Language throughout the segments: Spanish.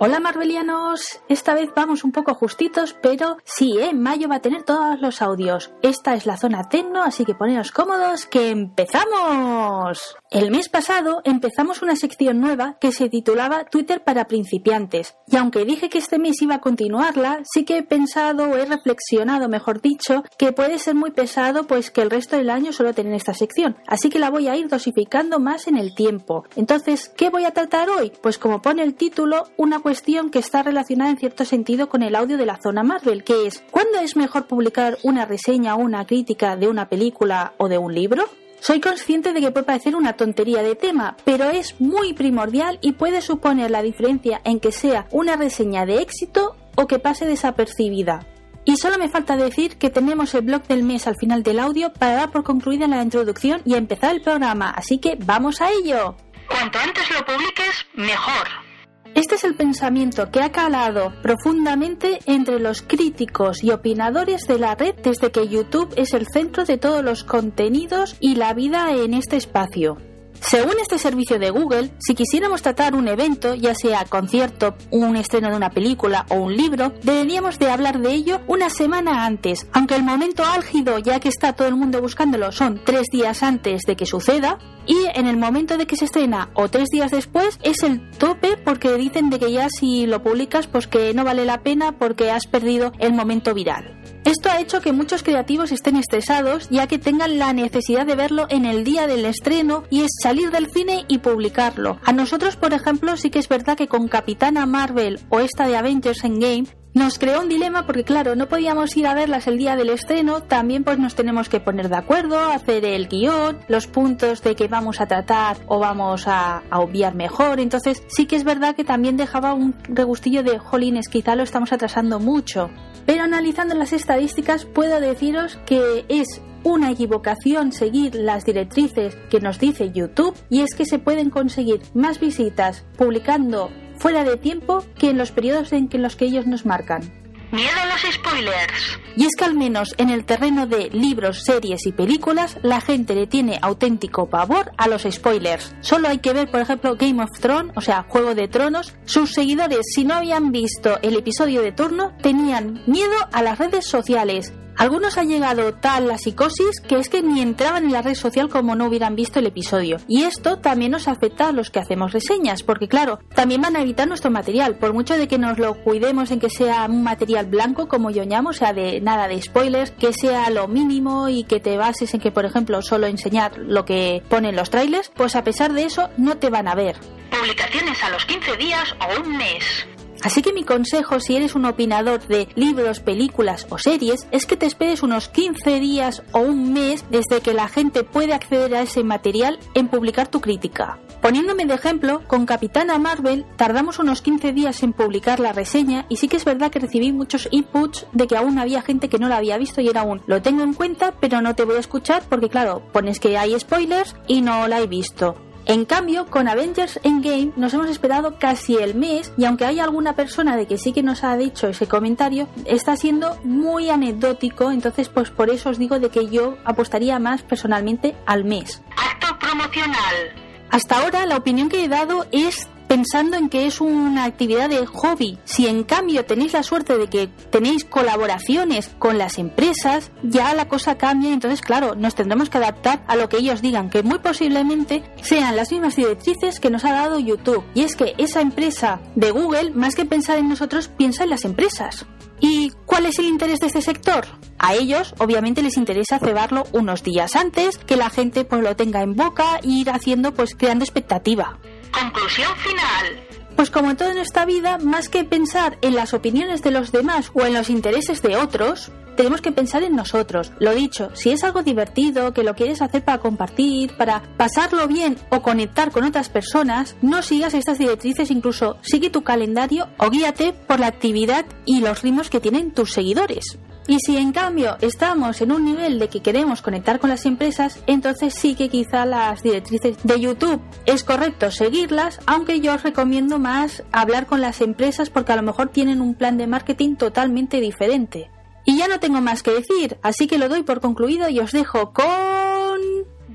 Hola Marvelianos, esta vez vamos un poco justitos, pero sí, ¿eh? mayo va a tener todos los audios. Esta es la zona tecno, así que poneos cómodos que empezamos. El mes pasado empezamos una sección nueva que se titulaba Twitter para principiantes, y aunque dije que este mes iba a continuarla, sí que he pensado o he reflexionado, mejor dicho, que puede ser muy pesado pues que el resto del año solo tener esta sección, así que la voy a ir dosificando más en el tiempo. Entonces, ¿qué voy a tratar hoy? Pues como pone el título, una cuestión que está relacionada en cierto sentido con el audio de la zona Marvel, que es ¿cuándo es mejor publicar una reseña o una crítica de una película o de un libro? Soy consciente de que puede parecer una tontería de tema, pero es muy primordial y puede suponer la diferencia en que sea una reseña de éxito o que pase desapercibida. Y solo me falta decir que tenemos el blog del mes al final del audio para dar por concluida la introducción y empezar el programa, así que vamos a ello. Cuanto antes lo publiques, mejor. Este es el pensamiento que ha calado profundamente entre los críticos y opinadores de la red desde que YouTube es el centro de todos los contenidos y la vida en este espacio. Según este servicio de Google, si quisiéramos tratar un evento, ya sea concierto, un estreno de una película o un libro, deberíamos de hablar de ello una semana antes, aunque el momento álgido, ya que está todo el mundo buscándolo, son tres días antes de que suceda, y en el momento de que se estrena o tres días después es el tope porque dicen de que ya si lo publicas pues que no vale la pena porque has perdido el momento viral. Esto ha hecho que muchos creativos estén estresados ya que tengan la necesidad de verlo en el día del estreno y es salir del cine y publicarlo. A nosotros, por ejemplo, sí que es verdad que con Capitana Marvel o esta de Avengers Endgame nos creó un dilema porque claro, no podíamos ir a verlas el día del estreno, también pues nos tenemos que poner de acuerdo, hacer el guion, los puntos de que vamos a tratar o vamos a, obviar mejor, entonces sí que es verdad que también dejaba un regustillo de jolines, quizá lo estamos atrasando mucho. Pero analizando las estadísticas puedo deciros que es una equivocación seguir las directrices que nos dice YouTube y es que se pueden conseguir más visitas publicando fuera de tiempo que en los periodos en que los que ellos nos marcan. Miedo a los spoilers. Y es que al menos en el terreno de libros, series y películas, la gente le tiene auténtico pavor a los spoilers. Solo hay que ver, por ejemplo, Game of Thrones, o sea, Juego de Tronos. Sus seguidores, si no habían visto el episodio de turno, tenían miedo a las redes sociales algunos ha llegado tal la psicosis que es que ni entraban en la red social como no hubieran visto el episodio. Y esto también nos afecta a los que hacemos reseñas, porque claro, también van a evitar nuestro material, por mucho de que nos lo cuidemos en que sea un material blanco, como yo llamo, o sea, de nada de spoilers, que sea lo mínimo y que te bases en que, por ejemplo, solo enseñar lo que ponen los trailers, pues a pesar de eso no te van a ver. Publicaciones a los 15 días o un mes. Así que mi consejo si eres un opinador de libros, películas o series es que te esperes unos 15 días o un mes desde que la gente puede acceder a ese material en publicar tu crítica. Poniéndome de ejemplo, con Capitana Marvel tardamos unos 15 días en publicar la reseña y sí que es verdad que recibí muchos inputs de que aún había gente que no la había visto y era un lo tengo en cuenta pero no te voy a escuchar porque claro, pones que hay spoilers y no la he visto. En cambio, con Avengers Endgame nos hemos esperado casi el mes y aunque hay alguna persona de que sí que nos ha dicho ese comentario, está siendo muy anecdótico, entonces pues por eso os digo de que yo apostaría más personalmente al mes. Acto promocional. Hasta ahora la opinión que he dado es pensando en que es una actividad de hobby. Si en cambio tenéis la suerte de que tenéis colaboraciones con las empresas, ya la cosa cambia. Entonces, claro, nos tendremos que adaptar a lo que ellos digan, que muy posiblemente sean las mismas directrices que nos ha dado YouTube. Y es que esa empresa de Google, más que pensar en nosotros, piensa en las empresas. ¿Y cuál es el interés de este sector? A ellos, obviamente, les interesa cebarlo unos días antes, que la gente pues lo tenga en boca e ir haciendo, pues creando expectativa. Conclusión final. Pues como en toda nuestra vida, más que pensar en las opiniones de los demás o en los intereses de otros, tenemos que pensar en nosotros. Lo dicho, si es algo divertido, que lo quieres hacer para compartir, para pasarlo bien o conectar con otras personas, no sigas estas directrices, incluso sigue tu calendario o guíate por la actividad y los ritmos que tienen tus seguidores. Y si en cambio estamos en un nivel de que queremos conectar con las empresas, entonces sí que quizá las directrices de YouTube es correcto seguirlas, aunque yo os recomiendo más hablar con las empresas porque a lo mejor tienen un plan de marketing totalmente diferente. Y ya no tengo más que decir, así que lo doy por concluido y os dejo con...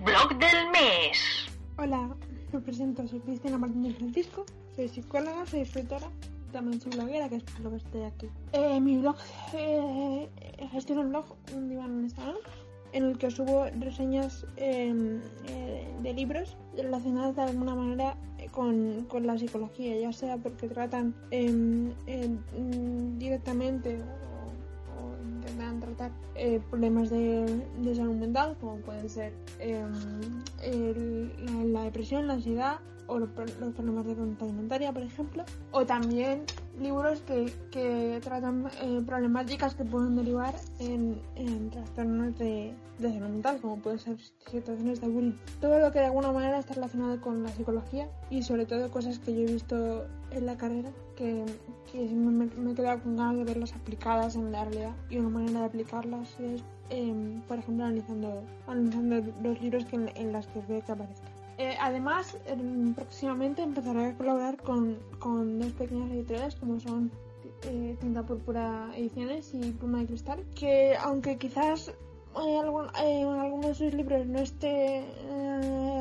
Blog del mes. Hola, me presento, soy Cristina Martínez Francisco, soy psicóloga, soy escritora también soy bloguera, que es lo que estoy aquí. Eh, mi blog, eh, gestiono un blog, un diván en Instagram, en el que subo reseñas em, eh, de libros relacionadas de alguna manera con, con, la psicología, ya sea porque tratan em, mm, directamente eh, problemas de, salud mental, como pueden ser la, la, depresión, la ansiedad o los, los problemas de conducta alimentaria, por ejemplo, o también libros que, que tratan eh, problemáticas que pueden derivar en, trastornos de, de, mental, como pueden ser situaciones de bullying. Todo lo que de alguna manera está relacionado con la psicología y sobre todo cosas que yo he visto en la carrera que, que me, me, he quedado con ganas de verlas aplicadas en la realidad y una manera de aplicarlas es, eh, por ejemplo, analizando, analizando los libros que en, en las que veo que aparezcan. Eh, además, eh, próximamente empezaré a colaborar con, con dos pequeñas editoriales como son eh, Tinta Púrpura Ediciones y Pluma de Cristal, que aunque quizás en, algún, en algunos de sus libros no esté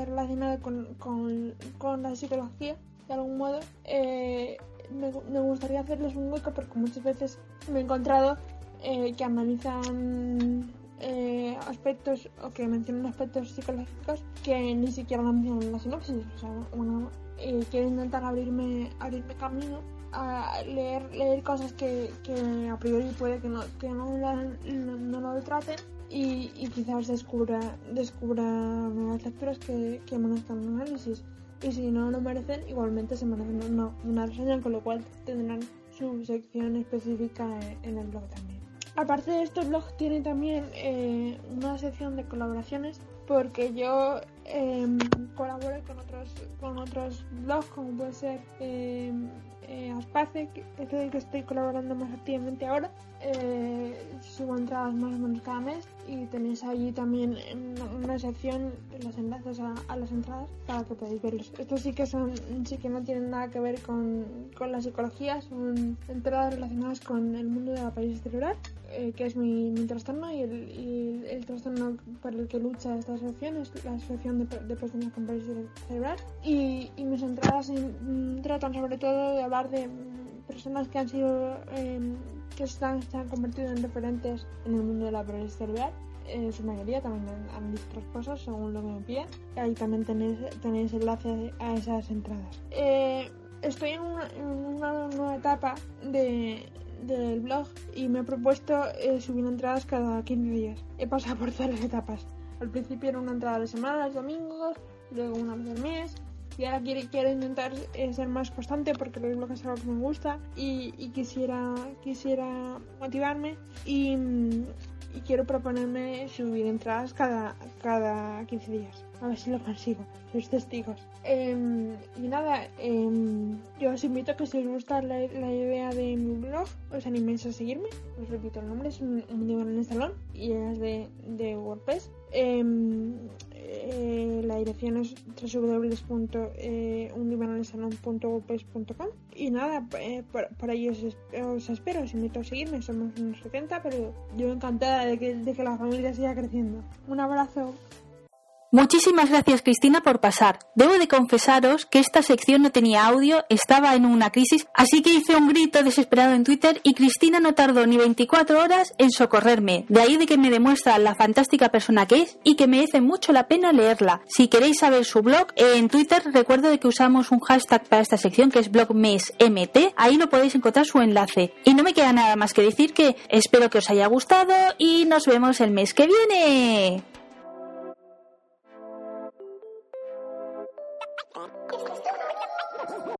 relacionado con, con, con, la psicología, de algún modo, me, me, gustaría hacerles un hueco porque muchas veces me he encontrado que analizan eh, aspectos o que mencionan aspectos psicológicos que ni siquiera mencionan en la sinopsis. O sea, uno eh, intentar abrirme, abrirme camino a leer, leer cosas que, que a priori puede que no, que no, no, lo traten y, y, quizás descubra, descubra nuevas lecturas que, que merezcan un análisis. Y si no lo merecen, igualmente se merecen una, una reseña, con lo cual tendrán su sección específica en el blog también. Aparte de esto, el blog tiene también eh, una sección de colaboraciones porque yo eh, colaboro con otros, con otros blogs como puede ser eh, eh, Aspace, que es el que estoy colaborando más activamente ahora. Eh, subo entradas más o menos cada mes y tenéis allí también una sección los enlaces a, las entradas para que podáis verlos. Estos sí que son, sí que no tienen nada que ver con, con la psicología, son entradas relacionadas con el mundo de la parálisis cerebral, eh, que es mi, mi trastorno y el, el, trastorno por el que lucha esta asociación es la asociación de, personas con parálisis cerebral. Y, y mis entradas en, tratan sobre todo de hablar de personas que han sido eh, que están, se han convertido en referentes en el mundo de la parálisis cerebral. En su mayoría también han, visto cosas según lo que me piden. Ahí también tenéis, tenéis enlace a esas entradas. Eh, estoy en una, nueva etapa de, del blog y me he propuesto eh, subir entradas cada 15 días. He pasado por todas las etapas. Al principio era una entrada de semana los domingos luego una vez al mes. Y ahora quiero, intentar eh, ser más constante porque el blog es algo que me gusta y, y quisiera, quisiera motivarme. Y, y, quiero proponerme subir entradas cada, cada 15 días. A ver si lo consigo, sois testigos. Eh, y nada, eh, yo os invito a que si os gusta la, la, idea de mi blog, os animéis a seguirme. Os repito, el nombre es un, un en el salón y es de, de WordPress. Eh, eh, la dirección es www.undivanalesalon.wordpress.com y nada, eh, por, por, ahí os, os, espero, os invito a seguirme, somos unos 70, pero yo encantada de que, de que la familia siga creciendo. Un abrazo. Muchísimas gracias Cristina por pasar. Debo de confesaros que esta sección no tenía audio, estaba en una crisis, así que hice un grito desesperado en Twitter y Cristina no tardó ni 24 horas en socorrerme. De ahí de que me demuestra la fantástica persona que es y que merece mucho la pena leerla. Si queréis saber su blog, en Twitter recuerdo de que usamos un hashtag para esta sección que es blogmesmt, ahí no podéis encontrar su enlace. Y no me queda nada más que decir que espero que os haya gustado y nos vemos el mes que viene.